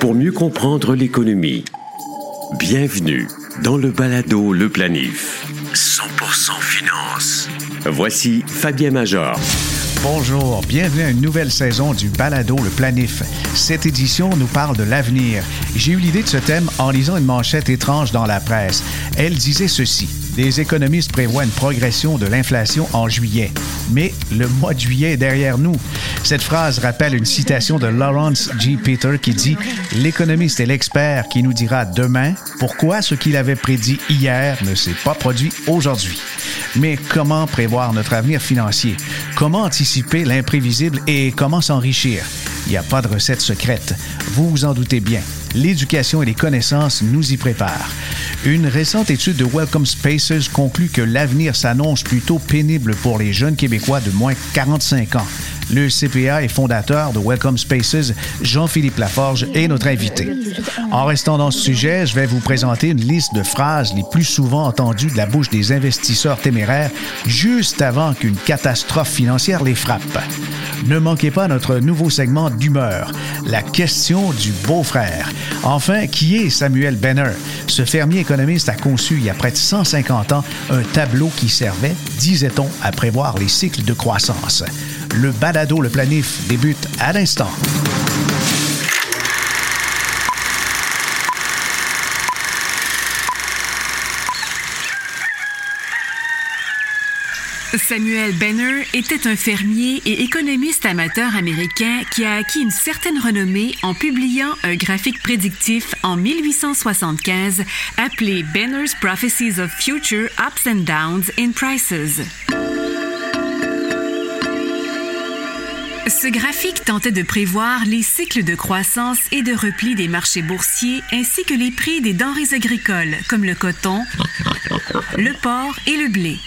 pour mieux comprendre l'économie. Bienvenue dans le balado Le Planif. 100% finance. Voici Fabien Major. Bonjour, bienvenue à une nouvelle saison du Balado Le Planif. Cette édition nous parle de l'avenir. J'ai eu l'idée de ce thème en lisant une manchette étrange dans la presse. Elle disait ceci. Les économistes prévoient une progression de l'inflation en juillet. Mais le mois de juillet est derrière nous. Cette phrase rappelle une citation de Lawrence G. Peter qui dit L'économiste est l'expert qui nous dira demain pourquoi ce qu'il avait prédit hier ne s'est pas produit aujourd'hui. Mais comment prévoir notre avenir financier? Comment anticiper l'imprévisible et comment s'enrichir? Il n'y a pas de recette secrète. Vous vous en doutez bien. L'éducation et les connaissances nous y préparent. Une récente étude de Welcome Spaces conclut que l'avenir s'annonce plutôt pénible pour les jeunes Québécois de moins de 45 ans. Le CPA et fondateur de Welcome Spaces, Jean-Philippe Laforge, est notre invité. En restant dans ce sujet, je vais vous présenter une liste de phrases les plus souvent entendues de la bouche des investisseurs téméraires juste avant qu'une catastrophe financière les frappe. Ne manquez pas notre nouveau segment d'humeur, la question du beau-frère. Enfin, qui est Samuel Benner? Ce fermier économiste a conçu il y a près de 150 ans un tableau qui servait, disait-on, à prévoir les cycles de croissance. Le balado Le Planif débute à l'instant. Samuel Benner était un fermier et économiste amateur américain qui a acquis une certaine renommée en publiant un graphique prédictif en 1875 appelé Benner's Prophecies of Future Ups and Downs in Prices. Ce graphique tentait de prévoir les cycles de croissance et de repli des marchés boursiers ainsi que les prix des denrées agricoles comme le coton, le porc et le blé.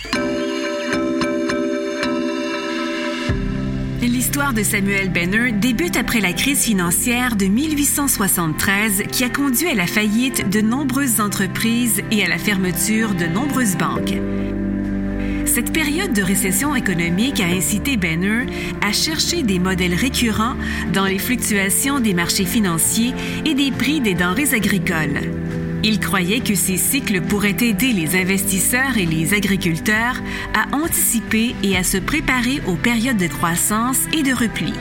L'histoire de Samuel Benner débute après la crise financière de 1873 qui a conduit à la faillite de nombreuses entreprises et à la fermeture de nombreuses banques. Cette période de récession économique a incité Benner à chercher des modèles récurrents dans les fluctuations des marchés financiers et des prix des denrées agricoles. Il croyait que ces cycles pourraient aider les investisseurs et les agriculteurs à anticiper et à se préparer aux périodes de croissance et de repli.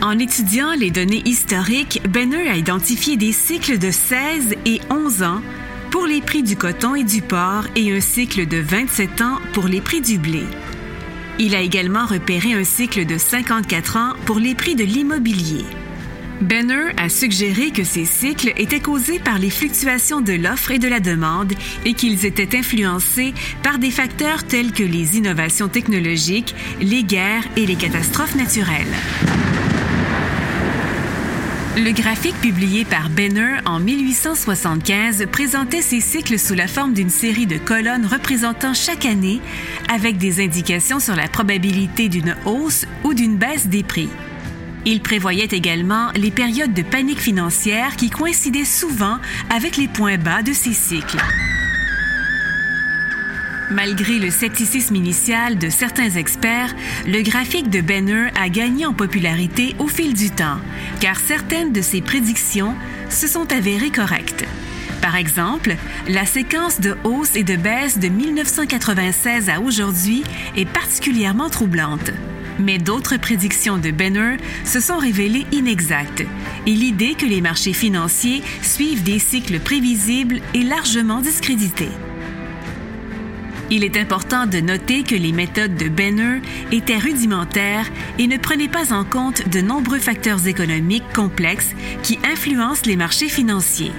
En étudiant les données historiques, Benner a identifié des cycles de 16 et 11 ans pour les prix du coton et du porc et un cycle de 27 ans pour les prix du blé. Il a également repéré un cycle de 54 ans pour les prix de l'immobilier. Benner a suggéré que ces cycles étaient causés par les fluctuations de l'offre et de la demande et qu'ils étaient influencés par des facteurs tels que les innovations technologiques, les guerres et les catastrophes naturelles. Le graphique publié par Benner en 1875 présentait ces cycles sous la forme d'une série de colonnes représentant chaque année avec des indications sur la probabilité d'une hausse ou d'une baisse des prix. Il prévoyait également les périodes de panique financière qui coïncidaient souvent avec les points bas de ces cycles. Malgré le scepticisme initial de certains experts, le graphique de Benner a gagné en popularité au fil du temps, car certaines de ses prédictions se sont avérées correctes. Par exemple, la séquence de hausse et de baisse de 1996 à aujourd'hui est particulièrement troublante. Mais d'autres prédictions de Benner se sont révélées inexactes et l'idée que les marchés financiers suivent des cycles prévisibles est largement discréditée. Il est important de noter que les méthodes de Benner étaient rudimentaires et ne prenaient pas en compte de nombreux facteurs économiques complexes qui influencent les marchés financiers.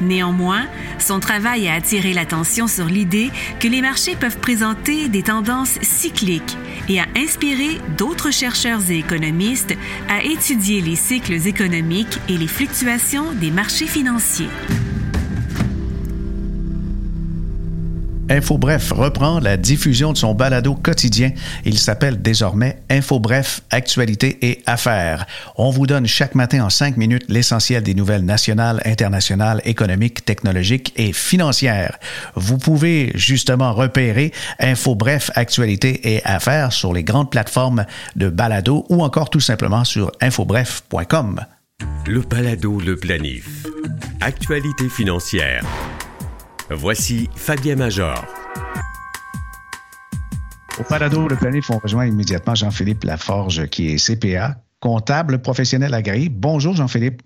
Néanmoins, son travail a attiré l'attention sur l'idée que les marchés peuvent présenter des tendances cycliques et a inspiré d'autres chercheurs et économistes à étudier les cycles économiques et les fluctuations des marchés financiers. InfoBref reprend la diffusion de son balado quotidien. Il s'appelle désormais InfoBref, actualité et affaires. On vous donne chaque matin en cinq minutes l'essentiel des nouvelles nationales, internationales, économiques, technologiques et financières. Vous pouvez justement repérer InfoBref, actualité et affaires sur les grandes plateformes de balado ou encore tout simplement sur infobref.com. Le balado Le Planif. Actualité financière. Voici Fabien Major. Au Parado, le planif, on rejoint immédiatement Jean-Philippe Laforge, qui est CPA, comptable professionnel agréé. Bonjour, Jean-Philippe.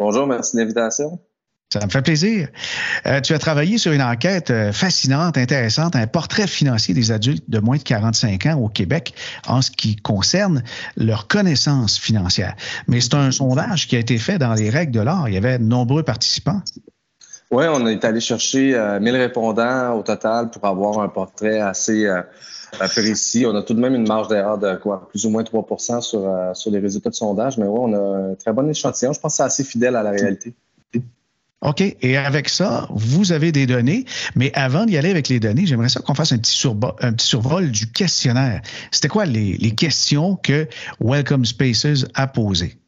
Bonjour, merci de l'invitation. Ça me fait plaisir. Euh, tu as travaillé sur une enquête euh, fascinante, intéressante, un portrait financier des adultes de moins de 45 ans au Québec en ce qui concerne leur connaissance financière. Mais c'est un sondage qui a été fait dans les règles de l'art. Il y avait de nombreux participants. Oui, on est allé chercher 1000 euh, répondants au total pour avoir un portrait assez euh, précis. On a tout de même une marge d'erreur de quoi, plus ou moins 3 sur, euh, sur les résultats de sondage, mais oui, on a un très bon échantillon. Je pense que c'est assez fidèle à la réalité. OK. Et avec ça, vous avez des données, mais avant d'y aller avec les données, j'aimerais ça qu'on fasse un petit, un petit survol du questionnaire. C'était quoi les, les, questions que Welcome Spaces a posées?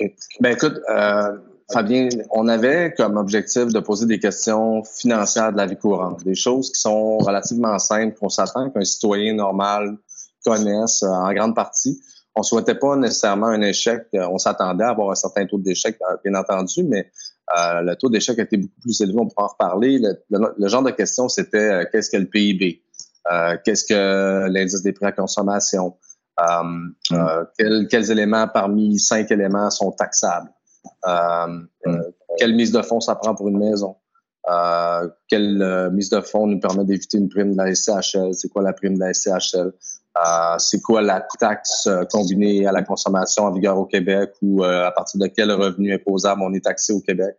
OK. Ben écoute, euh, Fabien, on avait comme objectif de poser des questions financières de la vie courante, des choses qui sont relativement simples, qu'on s'attend qu'un citoyen normal connaisse euh, en grande partie. On souhaitait pas nécessairement un échec. Euh, on s'attendait à avoir un certain taux d'échec, euh, bien entendu, mais le taux d'échec était beaucoup plus élevé. On pourra en reparler. Le, genre de questions, c'était qu'est-ce que le PIB, qu'est-ce que l'indice des prix à consommation, quels éléments parmi cinq éléments sont taxables? Euh, euh, quelle mise de fonds ça prend pour une maison? Euh, quelle mise de fonds nous permet d'éviter une prime de la SCHL? C'est quoi la prime de la SCHL? c'est quoi la taxe combinée à la consommation en vigueur au Québec ou à partir de quel revenu imposable on est taxé au Québec?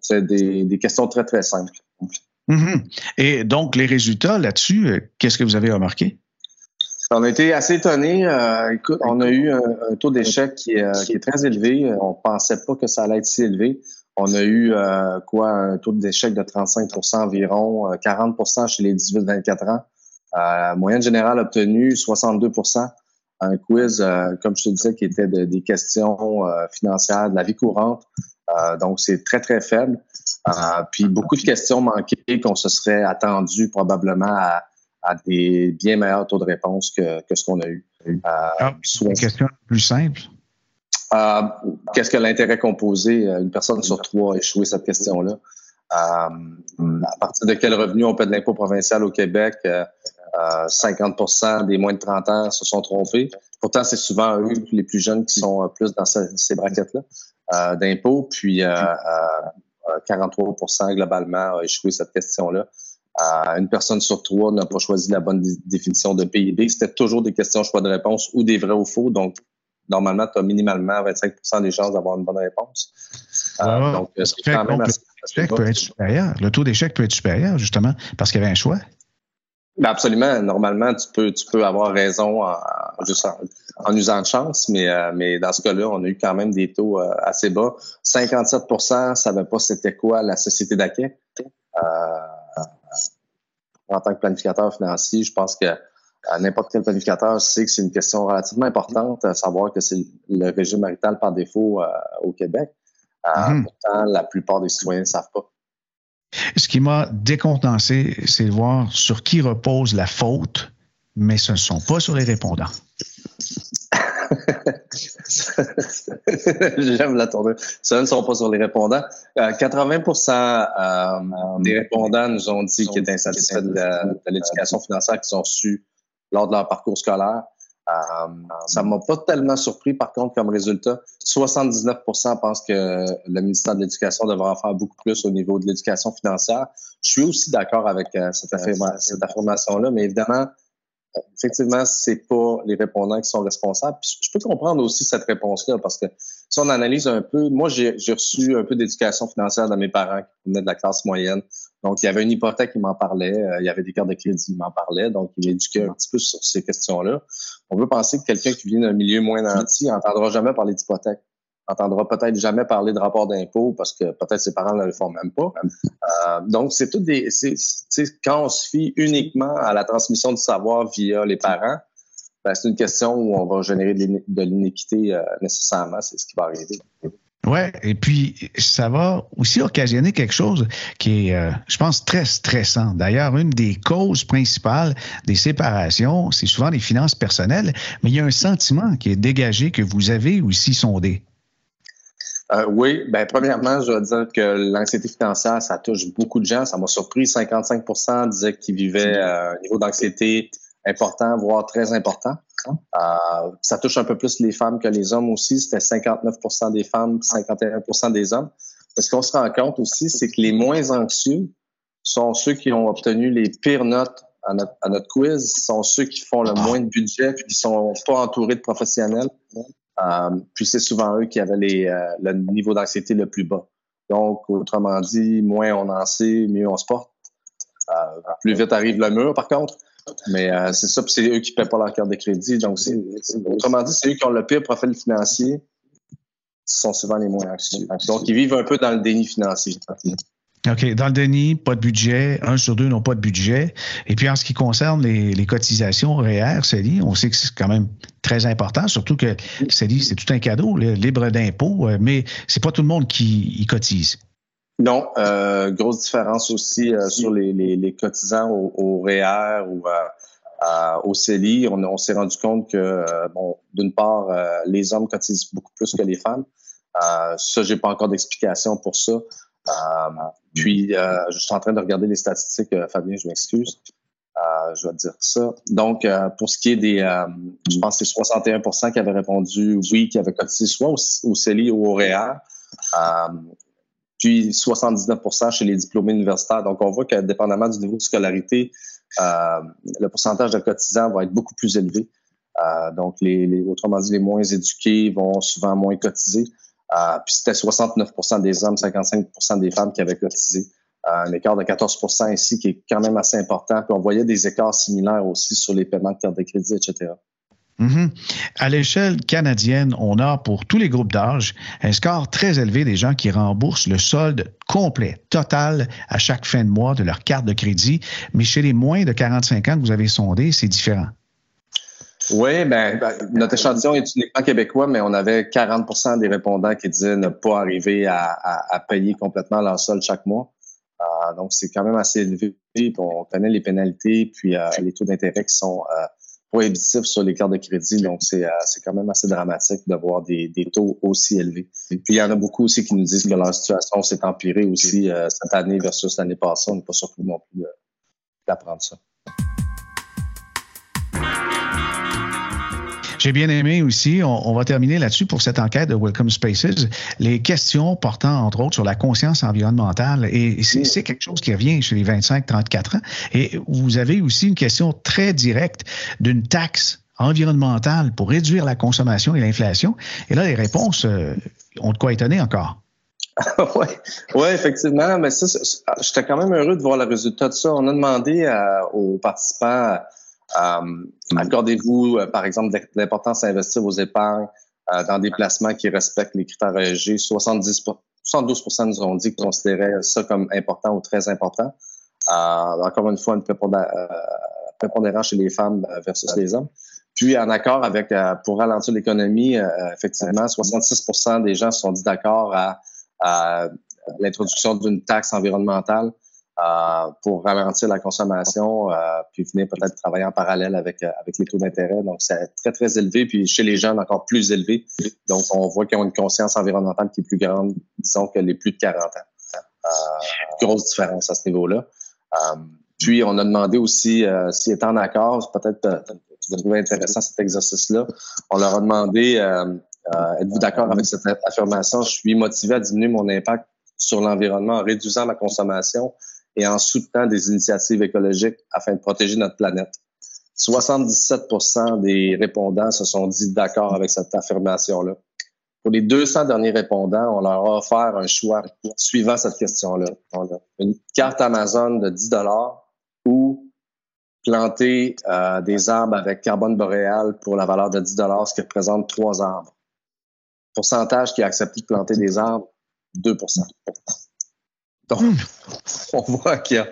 C'est des, questions très, très simples. Mm-hmm. Et donc, les résultats là-dessus, qu'est-ce que vous avez remarqué? On a été assez étonnés. Euh, écoute, on a eu un, taux d'échec qui, euh, qui, est très élevé. On pensait pas que ça allait être si élevé. On a eu euh, quoi un taux d'échec de 35% environ, 40% chez les 18-24 ans. moyenne générale obtenue 62% Un quiz, comme je te disais, qui était des questions financières de la vie courante. donc, c'est très, très faible. puis beaucoup de questions manquées qu'on se serait attendu probablement à à des bien meilleurs taux de réponse que, ce qu'on a eu. Euh, ah, une question plus simple. Euh, qu'est-ce que l'intérêt composé? Une personne sur trois a échoué cette question-là? Euh, à partir de quel revenu on paie de l'impôt provincial au Québec? 50% des moins de 30 ans se sont trompés. Pourtant, c'est souvent eux, les plus jeunes, qui sont plus dans ces, braquettes-là d'impôts. Puis 43% globalement a échoué cette question-là une personne sur trois n'a pas choisi la bonne définition de PIB. C'était toujours des questions choix de réponse ou des vrais ou faux. Donc, normalement, tu as minimalement 25% des chances d'avoir une bonne réponse. Euh, donc, euh, c'est quand même le, peut être supérieur. le taux d'échec peut être supérieur, justement, parce qu'il y avait un choix. Ben absolument. Normalement, tu peux, tu peux avoir raison en, juste en, usant de chance, mais, euh, mais dans ce cas-là, on a eu quand même des taux assez bas. 57 ne savait pas c'était quoi la société d'acquet en tant que planificateur financier, je pense que n'importe quel planificateur sait que c'est une question relativement importante, à savoir que c'est le régime marital par défaut euh, au Québec. Euh, mhm. Pourtant, la plupart des citoyens ne savent pas. Ce qui m'a décontenancé, c'est de voir sur qui repose la faute, mais ce ne sont pas sur les répondants. J'aime la tournure. Ce ne sont pas sur les répondants. 80% euh, euh, des répondants nous ont dit qu'ils étaient insatisfaits de l'éducation financière qu'ils ont reçue lors de leur parcours scolaire. Euh, ça m'a pas tellement surpris, par contre, comme résultat. 79% pensent que le ministère de l'Éducation devrait en faire beaucoup plus au niveau de l'éducation financière. Je suis aussi d'accord avec cette affirmation-là, mais évidemment, effectivement, c'est pas les répondants qui sont responsables. je peux comprendre aussi cette réponse-là parce que si on analyse un peu, moi, j'ai reçu un peu d'éducation financière de mes parents qui venaient de la classe moyenne. Donc, il y avait une hypothèque qui m'en parlait, euh, il y avait des cartes de crédit qui m'en parlaient, donc il m'éduquait un petit peu sur ces questions-là. On veut penser que quelqu'un qui vient d'un milieu moins nanti n'entendra jamais parler d'hypothèque. Entendra peut-être jamais parler de rapport d'impôt parce que peut-être ses parents ne le font même pas. Euh, donc, c'est tout des. Quand on se fie uniquement à la transmission du savoir via les parents, ben, c'est une question où on va générer de l'iniquité euh, nécessairement. C'est ce qui va arriver. Oui, et puis ça va aussi occasionner quelque chose qui est, euh, je pense, très stressant. D'ailleurs, une des causes principales des séparations, c'est souvent les finances personnelles, mais il y a un sentiment qui est dégagé que vous avez aussi sondé. Euh, oui, ben premièrement, je dois dire que l'anxiété financière, ça touche beaucoup de gens. Ça m'a surpris. 55% disaient qu'ils vivaient euh, un niveau d'anxiété important, voire très important. Euh, ça touche un peu plus les femmes que les hommes aussi. C'était 59% des femmes, 51% des hommes. Ce qu'on se rend compte aussi, c'est que les moins anxieux sont ceux qui ont obtenu les pires notes à notre, à notre quiz, sont ceux qui font le moins de budget, qui sont pas entourés de professionnels. Euh, puis c'est souvent eux qui avaient euh, le niveau d'anxiété le plus bas. Donc, autrement dit, moins on en sait, mieux on se porte. Euh, plus vite arrive le mur, par contre. Mais c'est ça, puis c'est eux qui ne paient pas leur carte de crédit. Donc, autrement dit, c'est eux qui ont le pire profil financier, ce sont souvent les moins anxieux. Donc, ils vivent un peu dans le déni financier. OK. Dans le déni, pas de budget. Un sur deux n'ont pas de budget. Et puis, en ce qui concerne les, cotisations REER, CELI, on sait que c'est quand même très important, surtout que CELI, c'est tout un cadeau, libre d'impôt, euh, mais c'est pas tout le monde qui y cotise. Non, euh, grosse différence aussi euh, sur les, cotisants au, au REER ou au CELI. On, on s'est rendu compte que, bon, d'une part, les hommes cotisent beaucoup plus que les femmes. ça, j'ai pas encore d'explication pour ça. Euh, puis, euh, je suis en train de regarder les statistiques, euh, Fabien, je m'excuse. je vais te dire ça. Donc, pour ce qui est des, je pense que c'est 61% qui avaient répondu oui, qui avaient cotisé soit au, CELI ou au REER. puis 79% chez les diplômés universitaires. Donc, on voit que dépendamment du niveau de scolarité, le pourcentage de cotisants va être beaucoup plus élevé. donc, les, autrement dit, les moins éduqués vont souvent moins cotiser. Euh, puis c'était 69% des hommes, 55% des femmes qui avaient cotisé. Euh, un écart de 14% ici qui est quand même assez important. On voyait des écarts similaires aussi sur les paiements de carte de crédit, etc. Mm-hmm. À l'échelle canadienne, on a pour tous les groupes d'âge un score très élevé des gens qui remboursent le solde complet, total, à chaque fin de mois de leur carte de crédit. Mais chez les moins de 45 ans que vous avez sondé, c'est différent. Oui, ben, notre échantillon est uniquement québécois, mais on avait 40% des répondants qui disaient ne pas arriver à, payer complètement leur solde chaque mois. Euh, donc, c'est quand même assez élevé. on connaît les pénalités, puis euh, les taux d'intérêt qui sont euh, prohibitifs sur les cartes de crédit. Donc, c'est quand même assez dramatique de voir des, taux aussi élevés. puis, il y en a beaucoup aussi qui nous disent que leur situation s'est empirée aussi cette année versus l'année passée. On n'est pas surpris non plus d'apprendre ça. J'ai bien aimé aussi, on, va terminer là-dessus pour cette enquête de Welcome Spaces, les questions portant entre autres sur la conscience environnementale. Et c'est quelque chose qui revient chez les 25-34 ans. Et vous avez aussi une question très directe d'une taxe environnementale pour réduire la consommation et l'inflation. Et là, les réponses euh, ont de quoi étonner encore. oui, ouais, effectivement. Mais ça, j'étais quand même heureux de voir le résultat de ça. On a demandé euh, aux participants accordez-vous, euh, par exemple, l'importance à investir vos épargnes euh, dans des placements qui respectent les critères ESG? 70 72 nous ont dit qu'ils considéraient ça comme important ou très important. encore une fois, une prépondérance chez les femmes versus les hommes. Puis, en accord avec, pour ralentir l'économie, effectivement, 66 des gens se sont dit d'accord à l'introduction d'une taxe environnementale euh, pour ralentir la consommation, euh, puis venir peut-être travailler en parallèle avec, euh, avec les taux d'intérêt. Donc, c'est très, très élevé. Puis chez les jeunes, encore plus élevé. Donc, on voit qu'ils ont une conscience environnementale qui est plus grande, disons, que les plus de 40 ans. Euh, grosse différence à ce niveau-là. puis, on a demandé aussi s'ils étaient en accord, peut-être tu vas trouver intéressant cet exercice-là. On leur a demandé êtes-vous d'accord avec cette affirmation? Je suis motivé à diminuer mon impact sur l'environnement en réduisant ma consommation et en soutenant des initiatives écologiques afin de protéger notre planète. 77% des répondants se sont dit d'accord avec cette affirmation-là. Pour les 200 derniers répondants, on leur a offert un choix suivant cette question-là. Une carte Amazon de 10 dollars ou planter euh, des arbres avec carbone boréal pour la valeur de 10 dollars, ce qui représente trois arbres. Pourcentage qui a accepté de planter des arbres, 2 Donc, hmm. on voit qu'il y a,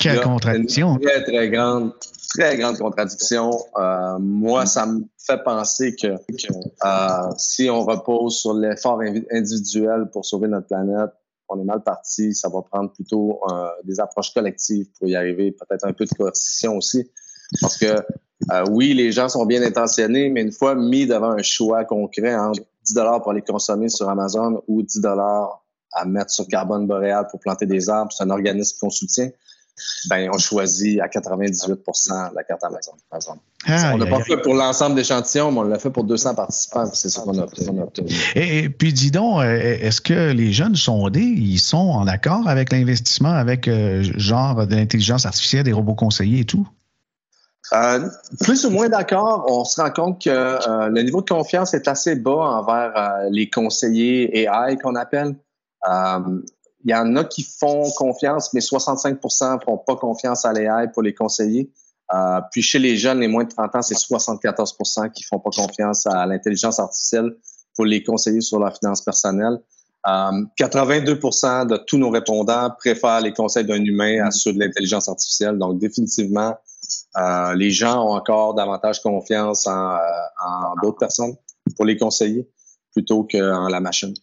Quelle contradiction. une très, très grande, très grande contradiction. Euh, moi, ça me fait penser que, euh, si on repose sur l'effort individuel pour sauver notre planète, on est mal parti. Ça va prendre plutôt euh, des approches collectives pour y arriver, peut-être un peu de coercition aussi. Parce que euh, oui, les gens sont bien intentionnés, mais une fois mis devant un choix concret entre 10 dollars pour les consommer sur Amazon ou 10 dollars à mettre sur Carbone Boréal pour planter des arbres, c'est un organisme qu'on soutient ben, on choisit à 98% la carte Amazon. on n'a pas fait pour l'ensemble d'échantillons, mais on l'a fait pour 200 participants. C'est ça qu'on a, obtenu. Et, puis, dis donc, euh, est-ce que les jeunes sondés, ils sont en accord avec l'investissement, avec euh, genre de l'intelligence artificielle, des robots conseillers et tout? Euh, plus ou moins d'accord. On se rend compte que le niveau de confiance est assez bas envers les conseillers AI qu'on appelle. Il y en a qui font confiance, mais 65 ne font pas confiance à l'AI pour les conseiller. Euh, puis chez les jeunes, les moins de 30 ans, c'est 74% qui font pas confiance à l'intelligence artificielle pour les conseiller sur leur finance personnelle. Euh, 82% de tous nos répondants préfèrent les conseils d'un humain à ceux de l'intelligence artificielle. Donc définitivement, euh, les gens ont encore davantage confiance en, euh, en d'autres personnes pour les conseiller plutôt qu'en la machine.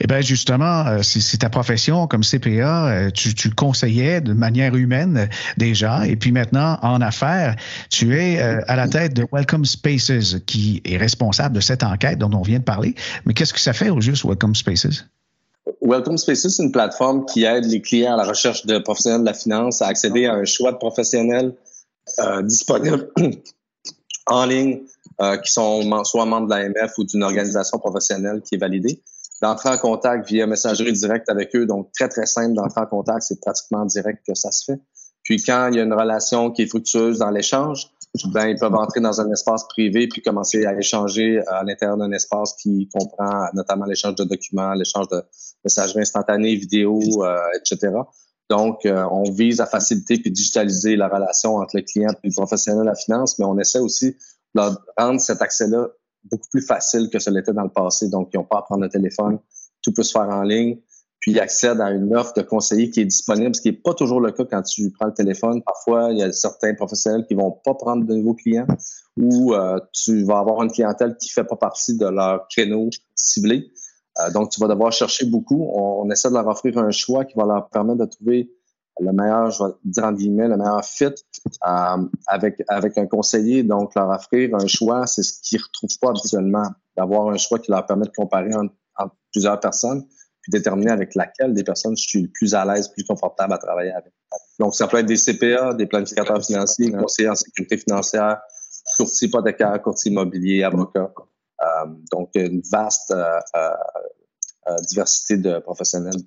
Eh bien, justement, euh, c'est ta profession comme CPA, euh, tu, conseillais de manière humaine déjà, et puis maintenant, en affaires, tu es euh, à la tête de Welcome Spaces, qui est responsable de cette enquête dont on vient de parler. Mais qu'est-ce que ça fait au juste, Welcome Spaces? Welcome Spaces, c'est une plateforme qui aide les clients à la recherche de professionnels de la finance à accéder à un choix de professionnels disponibles en ligne qui sont soit membres de l'AMF ou d'une organisation professionnelle qui est validée d'entrer en contact via messagerie directe avec eux. Donc, très, très simple d'entrer en contact. C'est pratiquement direct que ça se fait. Puis, quand il y a une relation qui est fructueuse dans l'échange, ben, ils peuvent entrer dans un espace privé puis commencer à échanger à l'intérieur d'un espace qui comprend notamment l'échange de documents, l'échange de messagerie instantanée, vidéo, euh, etc. Donc, euh, on vise à faciliter puis digitaliser la relation entre le client et le professionnel de la finance, mais on essaie aussi de rendre cet accès-là beaucoup plus facile que ce l'était dans le passé. Donc, ils n'ont pas à prendre le téléphone. Tout peut se faire en ligne. Puis, ils accèdent à une offre de conseiller qui est disponible, ce qui n'est pas toujours le cas quand tu prends le téléphone. Parfois, il y a certains professionnels qui vont pas prendre de nouveaux clients ou euh, tu vas avoir une clientèle qui fait pas partie de leur créneau ciblé. Euh, donc, tu vas devoir chercher beaucoup. On, essaie de leur offrir un choix qui va leur permettre de trouver le meilleur, je vais dire en guillemets, le meilleur fit euh, avec, avec un conseiller. Donc, leur offrir un choix, c'est ce qu'ils ne retrouvent pas habituellement. D'avoir un choix qui leur permet de comparer entre, plusieurs personnes, puis déterminer avec laquelle des personnes je suis le plus à l'aise, plus confortable à travailler avec. Donc, ça peut être des CPA, des planificateurs financiers, conseillers en sécurité financière, courtier hypothécaire, courtier immobilier, avocat. Euh, donc, une vaste euh, diversité de professionnels,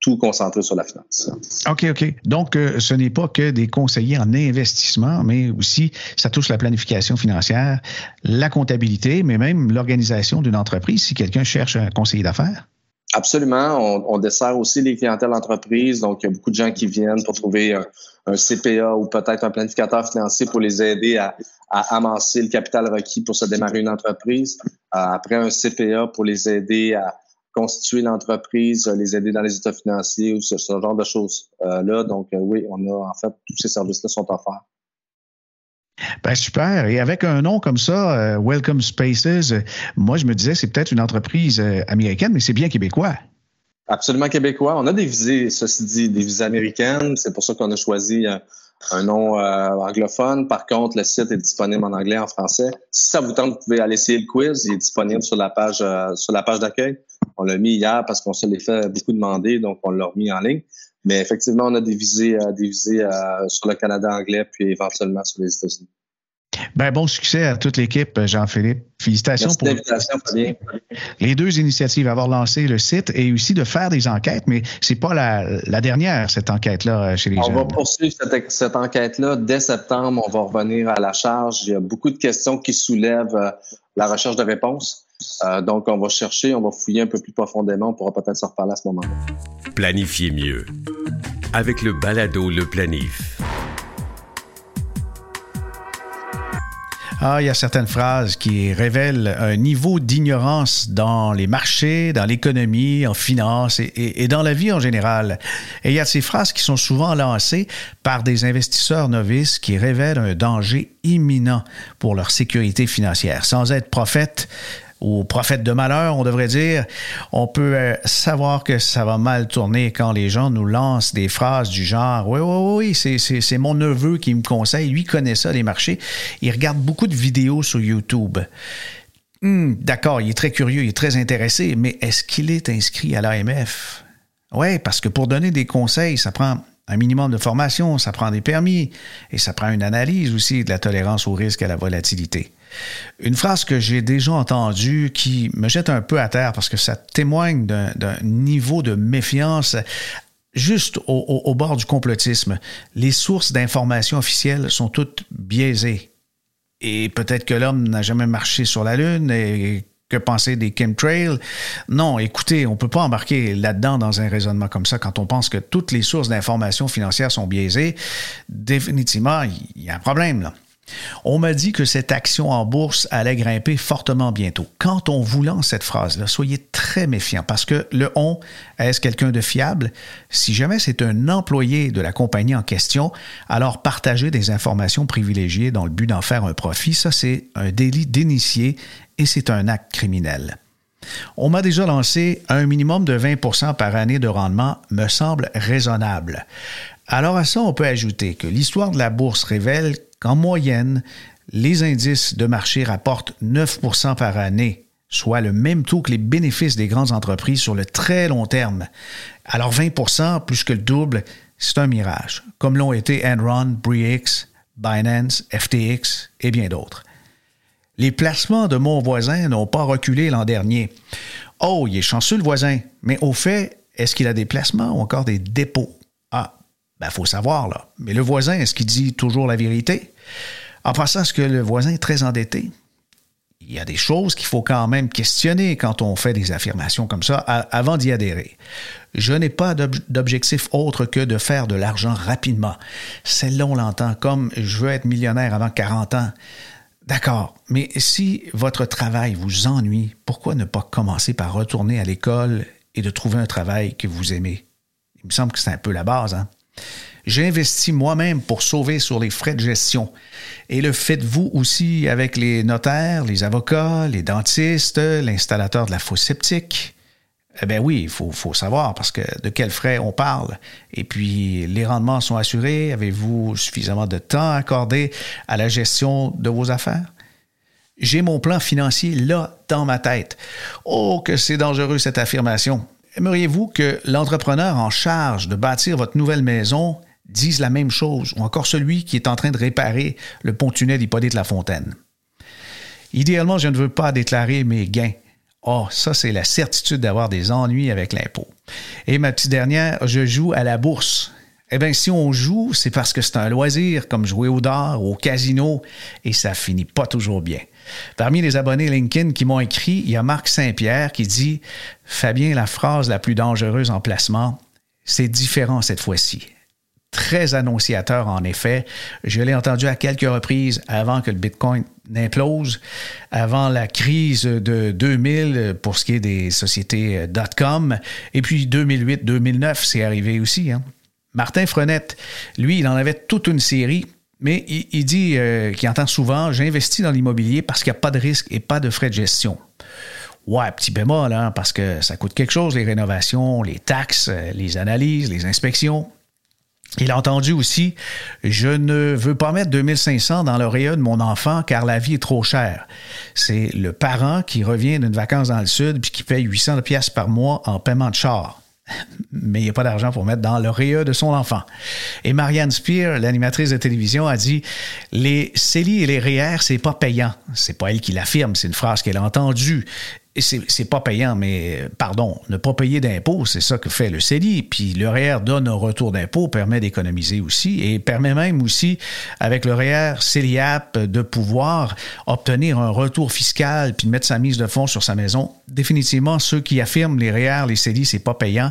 tout concentré sur la finance. OK, OK. Donc, euh, ce n'est pas que des conseillers en investissement, mais aussi ça touche la planification financière, la comptabilité, mais même l'organisation d'une entreprise si quelqu'un cherche un conseiller d'affaires. Absolument. On, dessert aussi les clientèles entreprises. Donc, il y a beaucoup de gens qui viennent pour trouver un, CPA ou peut-être un planificateur financier pour les aider à, amasser le capital requis pour se démarrer une entreprise. Euh, après, un CPA pour les aider à, constituer l'entreprise, les aider dans les états financiers ou ce, genre de choses-là. Donc, euh, oui, on a en fait tous ces services-là sont offerts. Ben super. Et avec un nom comme ça, euh, Welcome Spaces, moi je me disais c'est peut-être une entreprise euh, américaine, mais c'est bien québécois. Absolument québécois. On a des visées, ceci dit, des visées américaines. C'est pour ça qu'on a choisi un nom anglophone. Par contre, le site est disponible en anglais, en français. Si ça vous tente, vous pouvez aller essayer le quiz. Il est disponible sur la page sur la page d'accueil. On l'a mis hier parce qu'on se l'est fait beaucoup demander, donc on l'a remis en ligne. Mais effectivement, on a des visées, euh, des visées euh, sur le Canada anglais, puis éventuellement sur les États-Unis. Ben, bon succès à toute l'équipe, Jean-Philippe. Félicitations pour les deux initiatives, avoir lancé le site et aussi de faire des enquêtes, mais c'est pas la, dernière, cette enquête-là, chez les on jeunes. On va poursuivre cette, cette enquête-là. Dès septembre, on va revenir à la charge. Il y a beaucoup de questions qui soulèvent euh, la recherche de réponses. Euh, donc, on va chercher, on va fouiller un peu plus profondément. On pourra peut-être se reparler à ce moment-là. Planifier mieux. Avec le balado Le Planif. Ah, il y a certaines phrases qui révèlent un niveau d'ignorance dans les marchés, dans l'économie, en finance et, et, dans la vie en général. Et il y a ces phrases qui sont souvent lancées par des investisseurs novices qui révèlent un danger imminent pour leur sécurité financière. Sans être prophète, ou prophète de malheur, on devrait dire, on peut euh, savoir que ça va mal tourner quand les gens nous lancent des phrases du genre Oui, oui, oui, c'est mon neveu qui me conseille, lui connaît ça, les marchés. Il regarde beaucoup de vidéos sur YouTube. Hmm, d'accord, il est très curieux, il est très intéressé, mais est-ce qu'il est inscrit à l'AMF? Oui, parce que pour donner des conseils, ça prend un minimum de formation, ça prend des permis et ça prend une analyse aussi de la tolérance au risque et à la volatilité. Une phrase que j'ai déjà entendue qui me jette un peu à terre parce que ça témoigne d'un niveau de méfiance juste au, bord du complotisme. Les sources d'informations officielles sont toutes biaisées. Et peut-être que l'homme n'a jamais marché sur la Lune et que penser des chemtrails? Non, écoutez, on ne peut pas embarquer là-dedans dans un raisonnement comme ça quand on pense que toutes les sources d'informations financières sont biaisées. Définitivement, il y a un problème là. On m'a dit que cette action en bourse allait grimper fortement bientôt. Quand on vous lance cette phrase-là, soyez très méfiant parce que le on, est-ce quelqu'un de fiable? Si jamais c'est un employé de la compagnie en question, alors partager des informations privilégiées dans le but d'en faire un profit, ça c'est un délit d'initié et c'est un acte criminel. On m'a déjà lancé un minimum de 20% par année de rendement me semble raisonnable. Alors à ça, on peut ajouter que l'histoire de la bourse révèle qu'en moyenne, les indices de marché rapportent 9% par année, soit le même taux que les bénéfices des grandes entreprises sur le très long terme. Alors 20% plus que le double, c'est un mirage, comme l'ont été Enron, Brix, Binance, FTX et bien d'autres. Les placements de mon voisin n'ont pas reculé l'an dernier. Oh, il est chanceux le voisin, mais au fait, est-ce qu'il a des placements ou encore des dépôts? Ah, ben, faut savoir, là. Mais le voisin, est-ce qu'il dit toujours la vérité? En passant, est-ce que le voisin est très endetté? Il y a des choses qu'il faut quand même questionner quand on fait des affirmations comme ça avant d'y adhérer. Je n'ai pas d'objectif autre que de faire de l'argent rapidement. Celle-là, on l'entend comme je veux être millionnaire avant 40 ans. D'accord, mais si votre travail vous ennuie, pourquoi ne pas commencer par retourner à l'école et de trouver un travail que vous aimez? Il me semble que c'est un peu la base, hein? J'ai investi moi-même pour sauver sur les frais de gestion. Et le faites-vous aussi avec les notaires, les avocats, les dentistes, l'installateur de la fosse sceptique? Eh bien oui, il faut, faut, savoir parce que de quels frais on parle. Et puis, les rendements sont assurés. Avez-vous suffisamment de temps accordé à la gestion de vos affaires? J'ai mon plan financier là, dans ma tête. Oh, que c'est dangereux cette affirmation. Aimeriez-vous que l'entrepreneur en charge de bâtir votre nouvelle maison dise la même chose, ou encore celui qui est en train de réparer le pont-tunnel La Fontaine? Idéalement, je ne veux pas déclarer mes gains. Oh, ça, c'est la certitude d'avoir des ennuis avec l'impôt. Et ma petite dernière, je joue à la bourse. Eh bien, si on joue, c'est parce que c'est un loisir, comme jouer au dard, au casino, et ça finit pas toujours bien. Parmi les abonnés LinkedIn qui m'ont écrit, il y a Marc Saint-Pierre qui dit Fabien, la phrase la plus dangereuse en placement, c'est différent cette fois-ci. Très annonciateur, en effet. Je l'ai entendu à quelques reprises avant que le Bitcoin n'implose, avant la crise de 2000 pour ce qui est des sociétés .com, et puis 2008-2009, c'est arrivé aussi. Hein. Martin Frenette, lui, il en avait toute une série mais il, dit euh, qu'il entend souvent J'investis dans l'immobilier parce qu'il n'y a pas de risque et pas de frais de gestion. Ouais, petit bémol, hein, parce que ça coûte quelque chose, les rénovations, les taxes, euh, les analyses, les inspections. Il a entendu aussi Je ne veux pas mettre 2500 dans l'oreille de mon enfant car la vie est trop chère. C'est le parent qui revient d'une vacance dans le sud puis qui paye 800 pièces par mois en paiement de char mais il n'y a pas d'argent pour mettre dans l'oreille de son enfant. Et Marianne Spear, l'animatrice de télévision, a dit Les CELI et les REER, c'est pas payant. C'est pas elle qui l'affirme, c'est une phrase qu'elle a entendue c'est pas payant, mais pardon, ne pas payer d'impôts, c'est ça que fait le CELI. Puis le REER donne un retour d'impôt, permet d'économiser aussi et permet même aussi, avec le REER CELIAP, de pouvoir obtenir un retour fiscal puis mettre sa mise de fonds sur sa maison. Définitivement, ceux qui affirment les REER, les CELI, c'est pas payant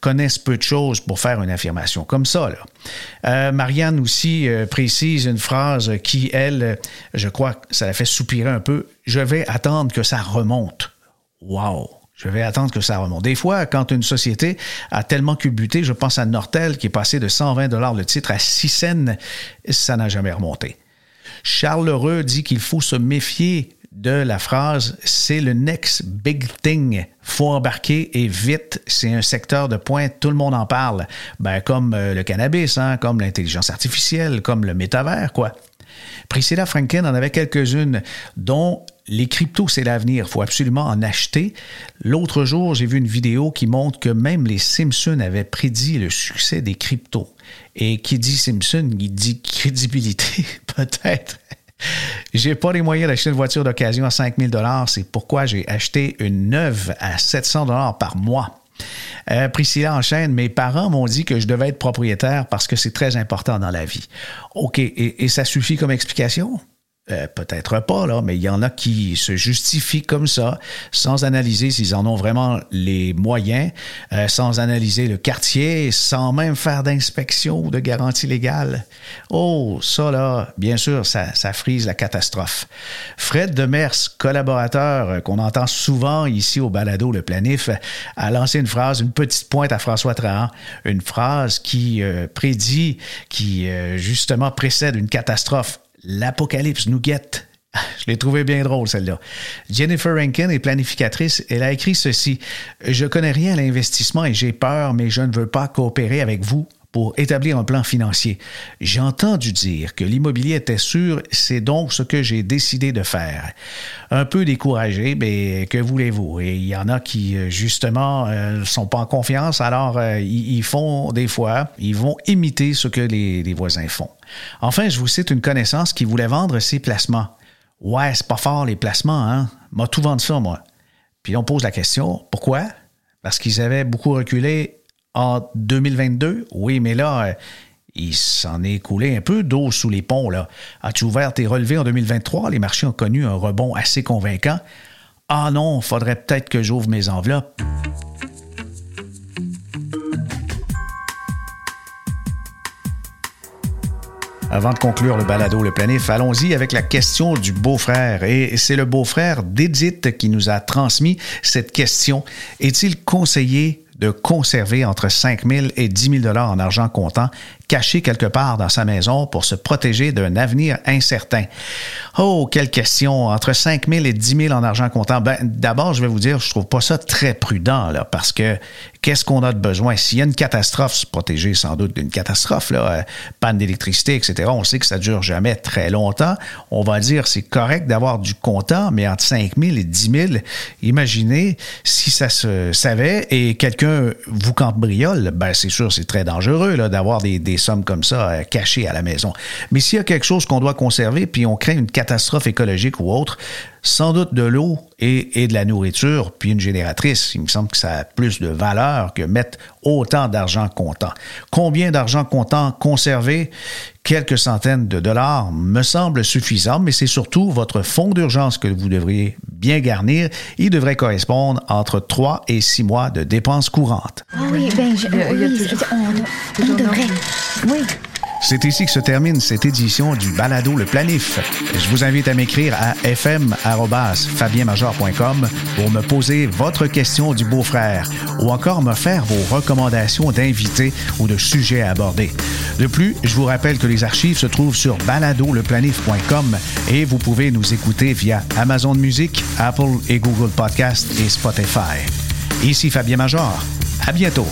connaissent peu de choses pour faire une affirmation comme ça. Euh, Marianne aussi euh, précise une phrase qui, elle, je crois que ça la fait soupirer un peu. Je vais attendre que ça remonte. Wow! Je vais attendre que ça remonte. Des fois, quand une société a tellement culbuté, je pense à Nortel qui est passé de 120 dollars le titre à 6 cents, ça n'a jamais remonté. Charles Lheureux dit qu'il faut se méfier de la phrase c'est le next big thing. Faut embarquer et vite. C'est un secteur de pointe, tout le monde en parle. Ben, comme euh, le cannabis, hein, comme l'intelligence artificielle, comme le métavers, quoi. Priscilla Franken en avait quelques-unes, dont les cryptos, c'est l'avenir. Il faut absolument en acheter. L'autre jour, j'ai vu une vidéo qui montre que même les Simpsons avaient prédit le succès des cryptos. Et qui dit Simpson, il dit crédibilité, peut-être. J'ai pas les moyens d'acheter une voiture d'occasion à 5000 dollars. C'est pourquoi j'ai acheté une neuve à 700 dollars par mois. Euh, Priscilla enchaîne, mes parents m'ont dit que je devais être propriétaire parce que c'est très important dans la vie. OK, et ça suffit comme explication? Euh, peut-être pas, là, mais il y en a qui se justifient comme ça, sans analyser s'ils en ont vraiment les moyens, euh, sans analyser le quartier, sans même faire d'inspection ou de garantie légale. Oh, ça, là, bien sûr, ça, frise la catastrophe. Fred Demers, collaborateur euh, qu'on entend souvent ici au balado Le Planif, a lancé une phrase, une petite pointe à François Trahan, une phrase qui prédit, qui justement précède une catastrophe L'Apocalypse nous guette. Je l'ai trouvé bien drôle, celle-là. Jennifer Rankin est planificatrice. Elle a écrit ceci. Je connais rien à l'investissement et j'ai peur, mais je ne veux pas coopérer avec vous pour établir un plan financier. J'ai entendu dire que l'immobilier était sûr, c'est donc ce que j'ai décidé de faire. Un peu découragé, mais que voulez-vous? Et il y en a qui, euh, justement, ne euh, sont pas en confiance, alors euh, ils font des fois, ils vont imiter ce que les, voisins font. Enfin, je vous cite une connaissance qui voulait vendre ses placements. Ouais, c'est pas fort les placements, hein? M'a tout vendu ça, moi. Puis on pose la question, pourquoi? Parce qu'ils avaient beaucoup reculé en 2022? Oui, mais là, euh, il s'en est coulé un peu d'eau sous les ponts. As-tu ouvert tes relevés en 2023? Les marchés ont connu un rebond assez convaincant. Ah non, faudrait peut-être que j'ouvre mes enveloppes. Avant de conclure le balado Le Planif, allons-y avec la question du beau-frère. Et c'est le beau-frère d'Edith qui nous a transmis cette question. Est-il conseillé de conserver entre 5 000 et 10 000 dollars en argent comptant caché quelque part dans sa maison pour se protéger d'un avenir incertain. Oh, quelle question! Entre 5 000 et 10 000 en argent comptant. Ben, d'abord, je vais vous dire, je trouve pas ça très prudent, là, parce que qu'est-ce qu'on a de besoin? S'il y a une catastrophe, se protéger sans doute d'une catastrophe, là, euh, panne d'électricité, etc., on sait que ça dure jamais très longtemps. On va dire, c'est correct d'avoir du comptant, mais entre 5 000 et 10 000, imaginez si ça se savait et quelqu'un vous cambriole, ben, c'est sûr, c'est très dangereux, là, d'avoir des, des sommes comme ça euh, cachées à la maison. Mais s'il y a quelque chose qu'on doit conserver, puis on craint une catastrophe écologique ou autre, sans doute de l'eau et, de la nourriture, puis une génératrice. Il me semble que ça a plus de valeur que mettre autant d'argent comptant. Combien d'argent comptant conservé? Quelques centaines de dollars me semble suffisant, mais c'est surtout votre fonds d'urgence que vous devriez bien garnir. Il devrait correspondre entre 3 et 6 mois de dépenses courantes. Ah oui, ben, je, on devrait. Oui. C'est ici que se termine cette édition du Balado Le Planif. Je vous invite à m'écrire à fm.fabienmajor.com pour me poser votre question du beau-frère ou encore me faire vos recommandations d'invités ou de sujets à aborder. De plus, je vous rappelle que les archives se trouvent sur baladoleplanif.com et vous pouvez nous écouter via Amazon Music, Apple et Google Podcast et Spotify. Ici Fabien Major. À bientôt.